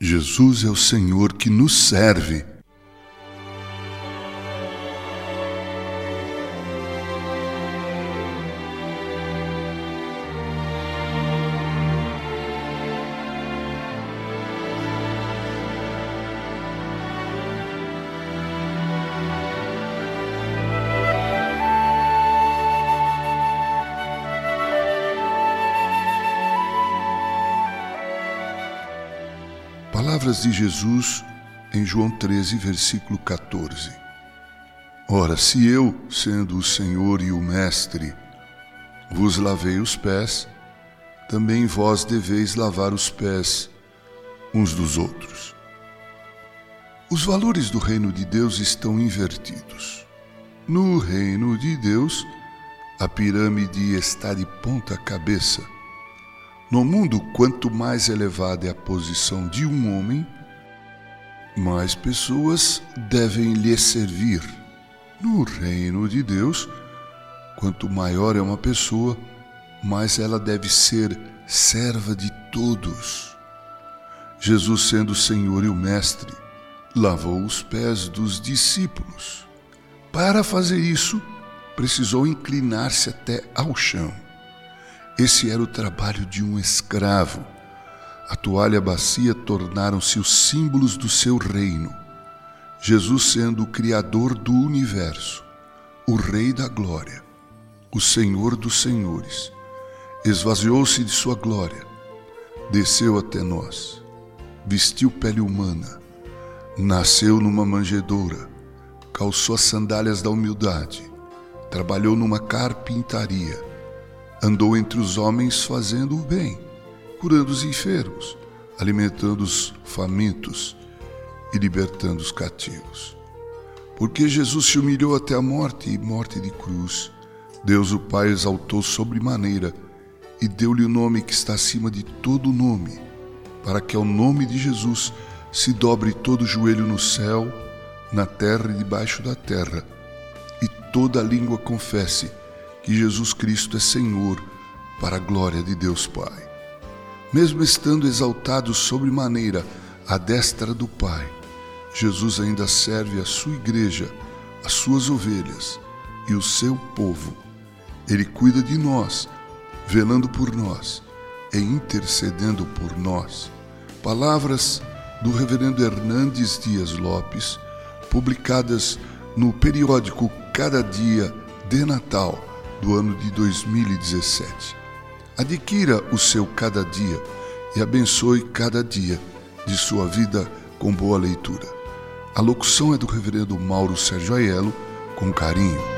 Jesus é o Senhor que nos serve. Palavras de Jesus em João 13, versículo 14. Ora, se eu, sendo o Senhor e o Mestre, vos lavei os pés, também vós deveis lavar os pés uns dos outros. Os valores do reino de Deus estão invertidos. No reino de Deus, a pirâmide está de ponta cabeça no mundo, quanto mais elevada é a posição de um homem, mais pessoas devem lhe servir. No reino de Deus, quanto maior é uma pessoa, mais ela deve ser serva de todos. Jesus, sendo o Senhor e o Mestre, lavou os pés dos discípulos. Para fazer isso, precisou inclinar-se até ao chão. Esse era o trabalho de um escravo. A toalha a bacia tornaram-se os símbolos do seu reino. Jesus, sendo o Criador do universo, o Rei da glória, o Senhor dos senhores, esvaziou-se de sua glória, desceu até nós, vestiu pele humana, nasceu numa manjedoura, calçou as sandálias da humildade, trabalhou numa carpintaria Andou entre os homens fazendo o bem, curando os enfermos, alimentando os famintos e libertando os cativos. Porque Jesus se humilhou até a morte e morte de cruz, Deus o Pai exaltou sobremaneira e deu-lhe o nome que está acima de todo nome, para que ao nome de Jesus se dobre todo joelho no céu, na terra e debaixo da terra, e toda língua confesse que Jesus Cristo é Senhor, para a glória de Deus Pai. Mesmo estando exaltado sobremaneira à destra do Pai, Jesus ainda serve a sua igreja, as suas ovelhas e o seu povo. Ele cuida de nós, velando por nós e intercedendo por nós. Palavras do Reverendo Hernandes Dias Lopes, publicadas no periódico Cada Dia de Natal do ano de 2017. Adquira o seu cada dia e abençoe cada dia de sua vida com boa leitura. A locução é do reverendo Mauro Sérgio Aiello, com carinho.